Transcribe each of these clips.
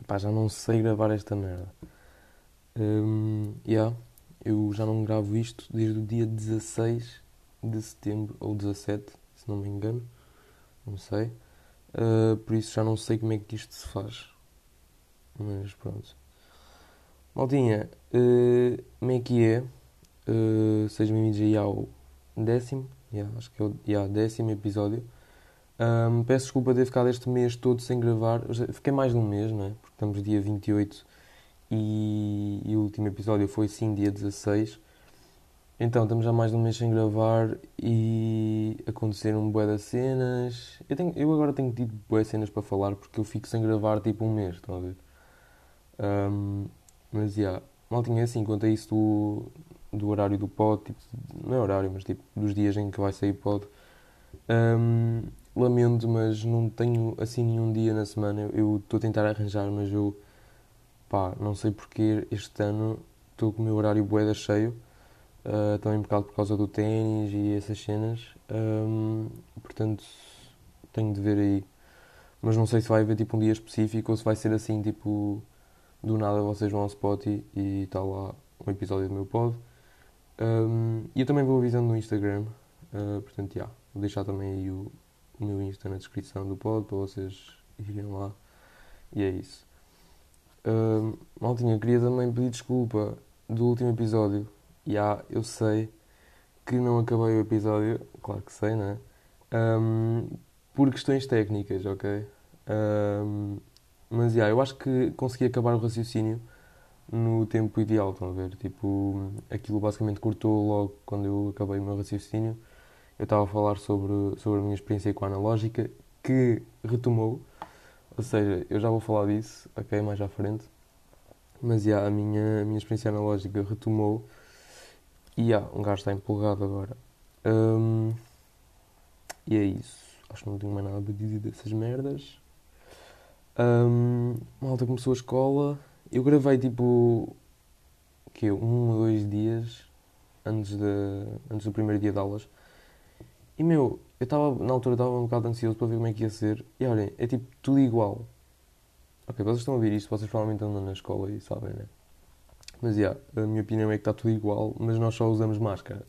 Epá, já não sei gravar esta merda. Um, yeah, eu já não gravo isto desde o dia 16 de setembro, ou 17, se não me engano. Não sei. Uh, por isso já não sei como é que isto se faz. Mas pronto. Maldinha, uh, como é que é? Uh, sejam bem-vindos aí ao décimo, yeah, acho que é o yeah, décimo episódio. Um, peço desculpa ter ficado este mês todo sem gravar. Fiquei mais de um mês, não é? Porque estamos dia 28 e, e o último episódio foi sim dia 16. Então, estamos já mais de um mês sem gravar e aconteceram bué das cenas. Eu, tenho, eu agora tenho tido bué cenas para falar porque eu fico sem gravar tipo um mês, estão a ver? Um, mas, já, yeah, mal tinha assim, quanto a isso do, do horário do pod, tipo, não é horário, mas tipo, dos dias em que vai sair pod. Um, lamento, mas não tenho assim nenhum dia na semana. Eu estou a tentar arranjar, mas eu, pá, não sei porque este ano estou com o meu horário boeda cheio. Uh, também por causa, por causa do ténis e essas cenas. Um, portanto, tenho de ver aí. Mas não sei se vai haver tipo um dia específico ou se vai ser assim, tipo, do nada vocês vão ao spot e está lá um episódio do meu pod. Um, e eu também vou avisando no Instagram. Uh, portanto, já, yeah, vou deixar também aí o, o meu Insta na descrição do pod para vocês irem lá. E é isso. Uh, Maltinha, queria também pedir desculpa do último episódio. Já, yeah, eu sei que não acabei o episódio, claro que sei, não é? Um, por questões técnicas, ok? Um, mas, yeah, eu acho que consegui acabar o raciocínio no tempo ideal, estão a ver? Tipo, aquilo basicamente cortou logo quando eu acabei o meu raciocínio eu estava a falar sobre, sobre a minha experiência com a analógica, que retomou. Ou seja, eu já vou falar disso, ok, mais à frente. Mas, yeah, a, minha, a minha experiência analógica retomou. E, yeah, um gajo está empolgado agora. Um, e é isso. Acho que não tenho mais nada para dizer dessas merdas. Um, malta começou a escola. Eu gravei, tipo, que um ou dois dias antes, de, antes do primeiro dia de aulas. E meu, eu estava, na altura estava um bocado ansioso para ver como é que ia ser. E olhem, é tipo tudo igual. Ok, vocês estão a ouvir isto, vocês provavelmente andam na escola e sabem, né? Mas yeah, a minha opinião é que está tudo igual, mas nós só usamos máscara.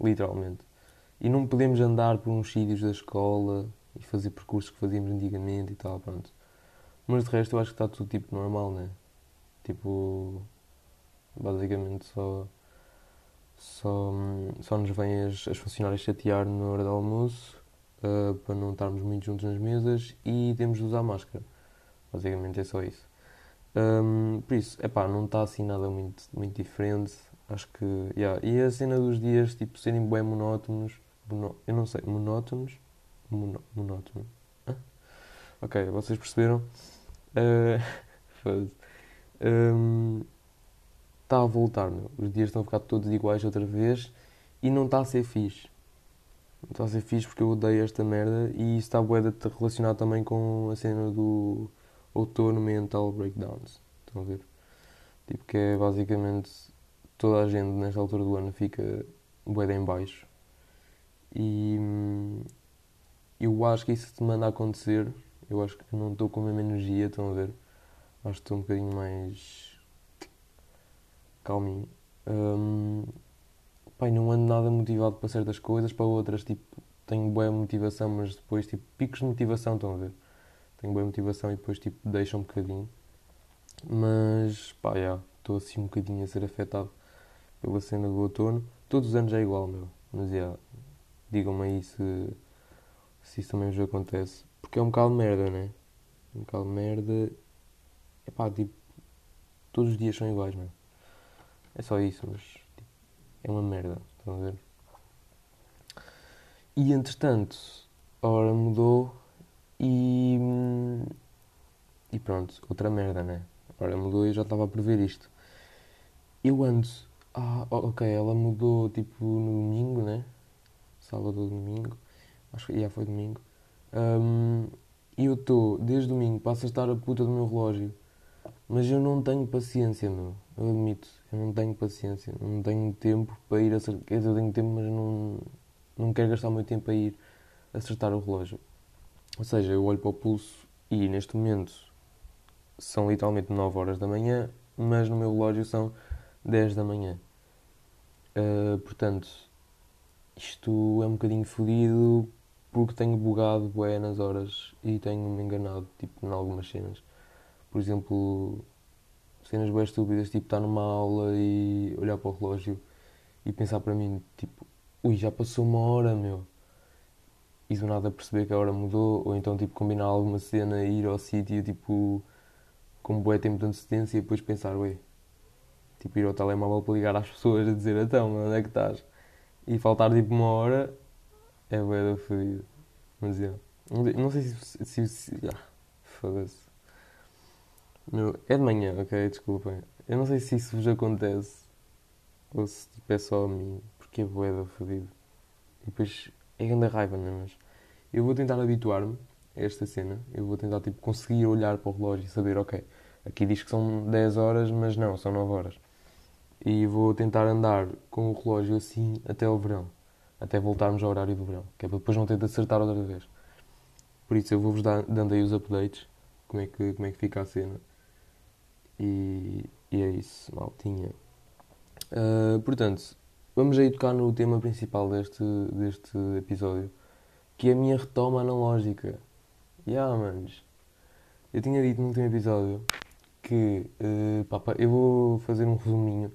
Literalmente. E não podemos andar por uns sítios da escola e fazer percursos que fazíamos antigamente e tal, pronto. Mas de resto eu acho que está tudo tipo normal, né? Tipo. Basicamente só só, só nos vêm as, as funcionárias chatear na hora do almoço uh, para não estarmos muito juntos nas mesas e temos de usar máscara. Basicamente é só isso. Um, por isso, é pá, não está assim nada muito, muito diferente. Acho que. Yeah. E a cena dos dias tipo, serem bem monótonos. Mono, eu não sei, monótonos? Mono, monótono. Ok, vocês perceberam? Uh, um, está a voltar, meu. Os dias estão a ficar todos iguais outra vez e não está a ser fixe. Não está a ser fixe porque eu odeio esta merda e isso está bué relacionado também com a cena do outono mental breakdowns. Estão a ver? Tipo que é basicamente toda a gente nesta altura do ano fica bué em baixo. E hum, eu acho que isso te manda a acontecer. Eu acho que não estou com a mesma energia, estão a ver? Acho que estou um bocadinho mais calminho. Um, pai, não ando nada motivado para certas coisas, para outras, tipo, tenho boa motivação, mas depois, tipo, picos de motivação, estão a ver? Tenho boa motivação e depois, tipo, deixa um bocadinho. Mas, pá, já, estou assim um bocadinho a ser afetado pela cena do outono. Todos os anos é igual, meu. Mas, já, digam-me aí se, se isso também vos acontece. Porque é um bocado de merda, né? Um bocado de merda. É pá, tipo, todos os dias são iguais, meu. É só isso, mas tipo, é uma merda. Estão a ver? E entretanto, a hora mudou e. E pronto, outra merda, né? A hora mudou e eu já estava a prever isto. Eu ando. Ah, ok, ela mudou tipo no domingo, né? Sábado ou domingo. Acho que já foi domingo. Um, e eu estou, desde domingo, passo a estar a puta do meu relógio. Mas eu não tenho paciência, meu. Eu admito. Eu não tenho paciência, não tenho tempo para ir acertar. Quer dizer, eu tenho tempo, mas não, não quero gastar o meu tempo a ir acertar o relógio. Ou seja, eu olho para o pulso e neste momento são literalmente 9 horas da manhã, mas no meu relógio são 10 da manhã. Uh, portanto, isto é um bocadinho fodido porque tenho bugado bué nas horas e tenho-me enganado, tipo, em algumas cenas. Por exemplo, cenas bem estúpidas, tipo, estar numa aula e olhar para o relógio e pensar para mim, tipo, ui, já passou uma hora, meu. E do nada perceber que a hora mudou, ou então, tipo, combinar alguma cena e ir ao sítio, tipo, com bué tempo de antecedência e depois pensar, ué, tipo, ir ao telemóvel para ligar às pessoas a dizer, então, onde é que estás? E faltar, tipo, uma hora é bué da fodido. Mas, é. Não sei se... se, se ah, Foda-se. Meu, é de manhã, ok? Desculpem. Eu não sei se isso vos acontece ou se tipo, é só a mim, porque é boeda fodido. E depois é grande raiva, não é? Mas eu vou tentar habituar-me a esta cena. Eu vou tentar tipo, conseguir olhar para o relógio e saber, ok, aqui diz que são 10 horas, mas não, são 9 horas. E vou tentar andar com o relógio assim até ao verão. Até voltarmos ao horário do verão. Que é para depois não ter de acertar outra vez. Por isso eu vou-vos dando aí os updates. Como é que, como é que fica a cena. E, e é isso, maltinha. Uh, portanto, vamos aí tocar no tema principal deste, deste episódio, que é a minha retoma analógica. Yeah, manos. Eu tinha dito no último episódio que uh, eu vou fazer um resuminho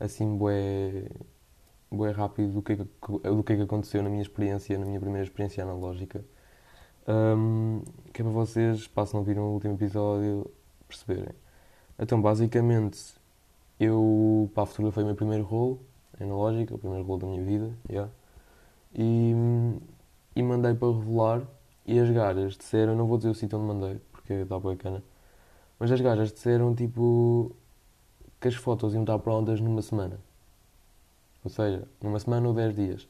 assim bué, bué rápido do é que, do que é que aconteceu na minha experiência, na minha primeira experiência analógica. Um, que é para vocês, passam a ouvir o último episódio, perceberem. Então, basicamente, eu, para a futura foi o meu primeiro rolo, analógico, o primeiro rolo da minha vida, yeah. e, e mandei para revelar, e as gajas disseram, não vou dizer o sítio onde mandei, porque está bacana, mas as gajas disseram, tipo, que as fotos iam estar prontas numa semana. Ou seja, numa semana ou 10 dias.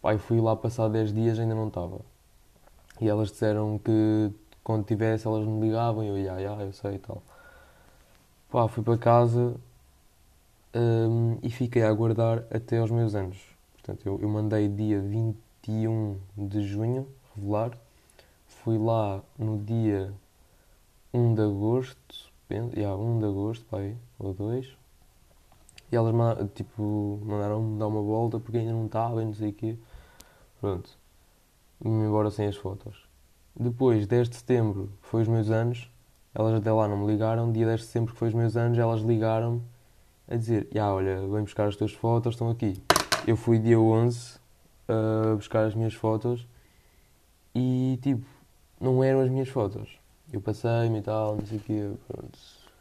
Pai, fui lá passar 10 dias ainda não estava. E elas disseram que quando tivesse elas me ligavam e eu, ia, yeah, eu sei e tal. Pá, fui para casa um, e fiquei a aguardar até aos meus anos. Portanto, eu, eu mandei dia 21 de junho revelar. Fui lá no dia 1 de agosto, penso, yeah, 1 de agosto, pá, ou 2. E elas tipo, mandaram-me dar uma volta porque ainda não estava e não sei o quê. Pronto. Vim embora sem as fotos. Depois, 10 de setembro, foi os meus anos. Elas até lá não me ligaram. Dia 10 de setembro, que foi os meus anos, elas ligaram-me a dizer: Ya, olha, vem buscar as tuas fotos, estão aqui. Eu fui dia 11 a buscar as minhas fotos e, tipo, não eram as minhas fotos. Eu passei-me e tal, não sei o quê, pronto.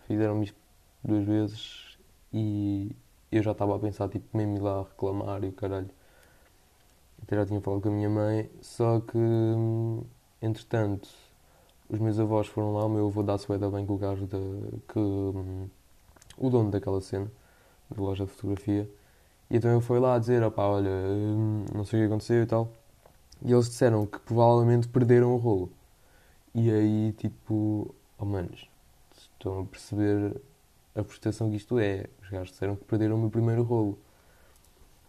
Fizeram-me isto duas vezes e eu já estava a pensar, tipo, mesmo ir lá reclamar e o caralho. Até já tinha falado com a minha mãe, só que, entretanto os meus avós foram lá, o meu avô dá-se bem com o gajo de, que hum, o dono daquela cena, da loja de fotografia, e então ele foi lá dizer, opá, olha, hum, não sei o que aconteceu e tal, e eles disseram que provavelmente perderam o rolo. E aí, tipo, oh manos, estão a perceber a prestação que isto é. Os gajos disseram que perderam o meu primeiro rolo.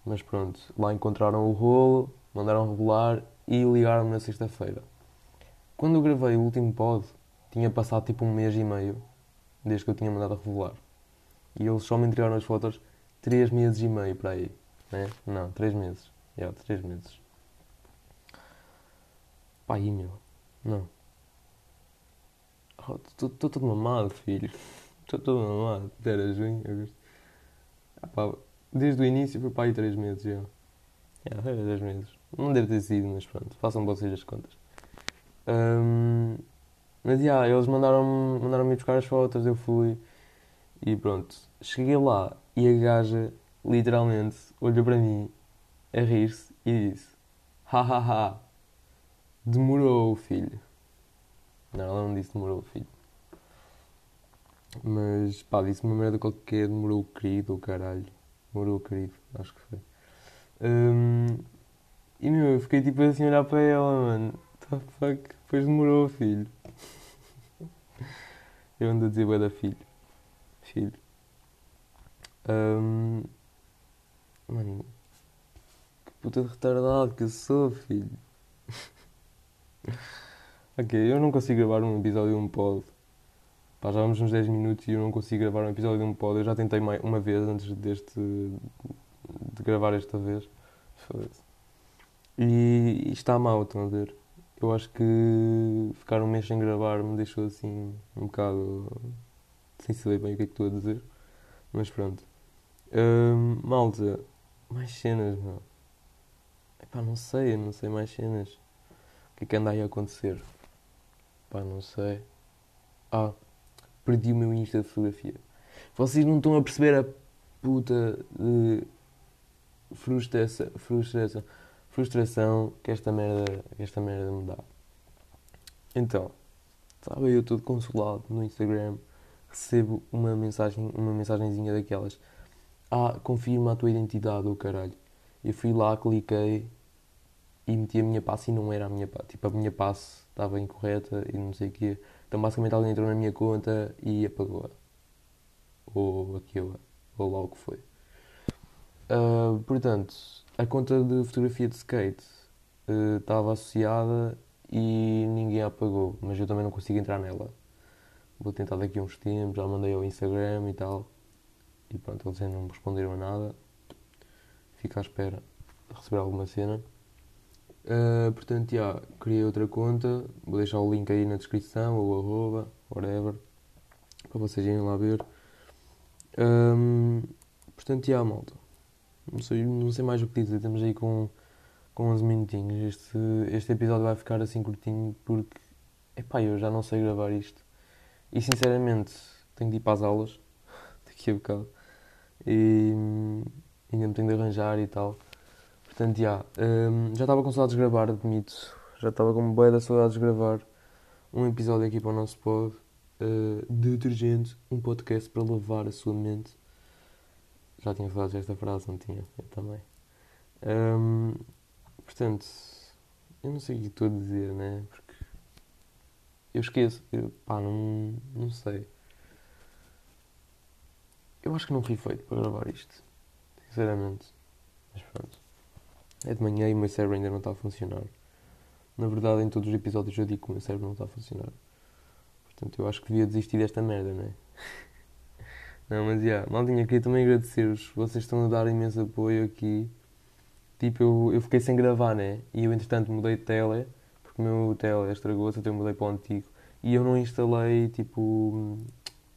Mas pronto, lá encontraram o rolo, mandaram regular e ligaram-me na sexta-feira. Quando eu gravei o último pod, tinha passado tipo um mês e meio desde que eu tinha mandado a revelar. E eles só me entregaram as fotos 3 meses e meio para aí. Né? Não, 3 meses. É, yeah, 3 meses. Pá, aí meu. Não. Estou oh, todo mamado, filho. Estou todo mamado. Era junho, agosto. Ah, desde o início foi para aí 3 meses já. Yeah, 3 meses. Não deve ter sido, mas pronto. Façam vocês as contas. Um, mas yeah, eles mandaram-me mandaram buscar as fotos, eu fui e pronto. Cheguei lá e a gaja literalmente olhou para mim a rir-se e disse: Hahaha, demorou, filho. Não, ela não disse demorou, filho. Mas pá, disse uma merda qualquer, demorou querido, o caralho. Demorou querido, acho que foi. Um, e meu, eu fiquei tipo assim a olhar para ela, mano. What the fuck? Depois demorou, filho. Eu ando a dizer bué da filho. Filho. Um... Mano, que puta de retardado que eu sou, filho. ok, eu não consigo gravar um episódio um pod Pá, já vamos uns 10 minutos e eu não consigo gravar um episódio de um pod. Eu já tentei uma vez antes deste. de gravar esta vez. E, e está mal, estão a ver? Eu acho que ficar um mês sem gravar me deixou assim um bocado sem saber bem o que é que estou a dizer. Mas pronto. Hum, malta, mais cenas, não. Epá, não sei, não sei mais cenas. O que é que anda aí a acontecer? Pá, não sei. Ah, perdi o meu Insta de fotografia. Vocês não estão a perceber a puta de frustração, frustração, frustração que esta merda, que esta merda me dá. Então, estava eu todo consolado no Instagram, recebo uma mensagem, uma mensagenzinha daquelas. Ah, confirma a tua identidade, o oh caralho. Eu fui lá, cliquei e meti a minha passe e não era a minha passe. Tipo, a minha passe estava incorreta e não sei o quê. Então, basicamente, alguém entrou na minha conta e apagou-a. Ou aquilo, ou lá o que foi. Uh, portanto, a conta de fotografia de skate uh, estava associada e ninguém a apagou, mas eu também não consigo entrar nela. Vou tentar daqui a uns tempos, já mandei ao Instagram e tal. E pronto, eles ainda não me responderam a nada. Fico à espera de receber alguma cena. Uh, portanto, já, criei outra conta. Vou deixar o link aí na descrição ou arroba, whatever, para vocês irem lá ver. Um, portanto, já, malta. Não sei, não sei mais o que dizer. Estamos aí com, com 11 minutinhos. Este, este episódio vai ficar assim curtinho porque, epá, eu já não sei gravar isto. E sinceramente, tenho de ir para as aulas daqui a bocado. E ainda me tenho de arranjar e tal. Portanto, já, um, já estava com saudades de gravar, admito. Já estava com boia da saudades de gravar um episódio aqui para o nosso pod. Uh, detergente, um podcast para lavar a sua mente. Já tinha falado desta frase, não tinha? Eu também. Um, portanto, eu não sei o que estou a dizer, né? Porque eu esqueço. Eu, pá, não, não sei. Eu acho que não fui feito para gravar isto. Sinceramente. Mas pronto. É de manhã e o meu cérebro ainda não está a funcionar. Na verdade, em todos os episódios eu digo que o meu cérebro não está a funcionar. Portanto, eu acho que devia desistir desta merda, não é? Não, mas já, yeah, maldinha, queria também agradecer-vos. Vocês estão a dar imenso apoio aqui. Tipo, eu, eu fiquei sem gravar, né? E eu, entretanto, mudei de tele, porque o meu tele estragou-se, então eu mudei para o antigo. E eu não instalei, tipo,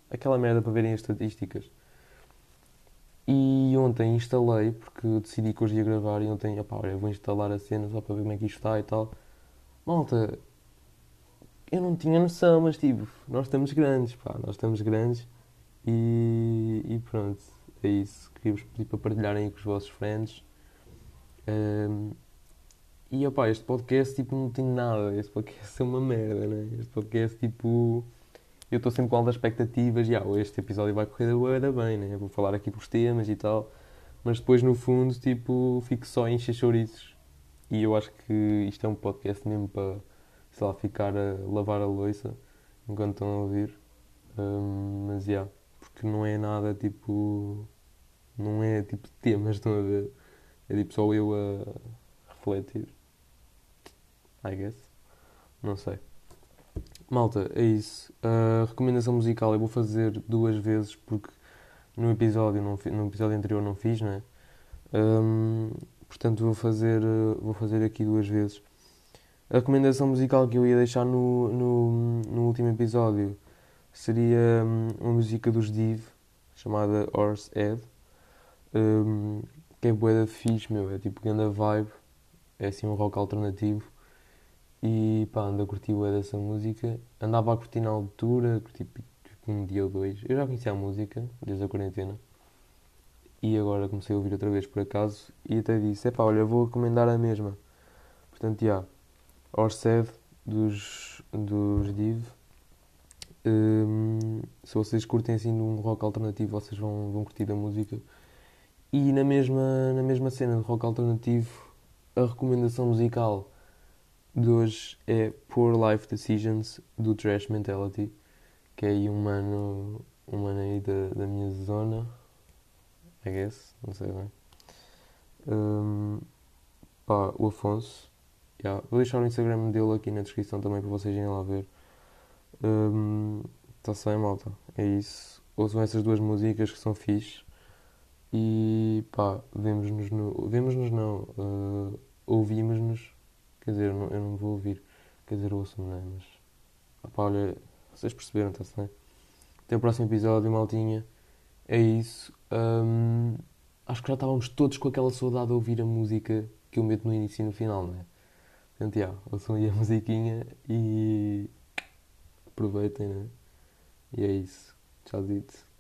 aquela merda para verem as estatísticas. E ontem instalei, porque decidi que hoje ia gravar, e ontem, opá, olha, vou instalar a cena só para ver como é que isto está e tal. Malta, eu não tinha noção, mas tipo, nós estamos grandes, pá, nós estamos grandes e, e pronto, é isso. Queria-vos pedir para partilharem com os vossos friends. Um, e opá, este podcast tipo não tem nada, este podcast é uma merda, né? Este podcast tipo eu estou sempre com altas expectativas e ah, este episódio vai correr da bem, né? Vou falar aqui dos temas e tal, mas depois no fundo, tipo, fico só em chouriços. E eu acho que isto é um podcast mesmo para, sei lá, ficar a lavar a louça enquanto estão a ouvir. Um, mas, já, yeah, porque não é nada tipo. Não é tipo temas, estão a ver? É tipo só eu a refletir. I guess. Não sei. Malta, é isso. A recomendação musical eu vou fazer duas vezes porque no episódio, não, no episódio anterior não fiz, não é? Um, portanto vou fazer, vou fazer aqui duas vezes. A recomendação musical que eu ia deixar no, no, no último episódio seria hum, uma música dos Div chamada Horse Head um, que é boa da fixe, meu, é tipo grande vibe, é assim um rock alternativo e pá, ando a curtir o dessa música. Andava a curtir na altura, curti tipo um dia ou dois. Eu já conhecia a música desde a quarentena. E agora comecei a ouvir outra vez por acaso. E até disse: é pá, olha, vou recomendar a mesma. Portanto, já. Yeah, Orsed dos, dos Div. Um, se vocês curtem assim um rock alternativo, vocês vão, vão curtir a música. E na mesma, na mesma cena de rock alternativo, a recomendação musical de hoje é Poor Life Decisions do Trash Mentality, que é aí um mano, um mano aí da, da minha zona, I guess, não sei bem. Um, pá, o Afonso, yeah. vou deixar o Instagram dele aqui na descrição também para vocês irem lá ver. Um, Está-se bem, malta. É isso. Ouçam essas duas músicas que são fixe. E pá, vemos-nos no. Vemos-nos não. Uh, Ouvimos-nos. Quer dizer, eu não, eu não vou ouvir. Quer dizer, ouço-me, não é? Mas. Pá, olha, vocês perceberam, está-se bem? Até o próximo episódio, maltinha. É isso. Um, acho que já estávamos todos com aquela saudade de ouvir a música que eu meto no início e no final, não é? Portanto, já, ouçam aí a musiquinha e aproveitem, né? E é isso. Tchau, dito.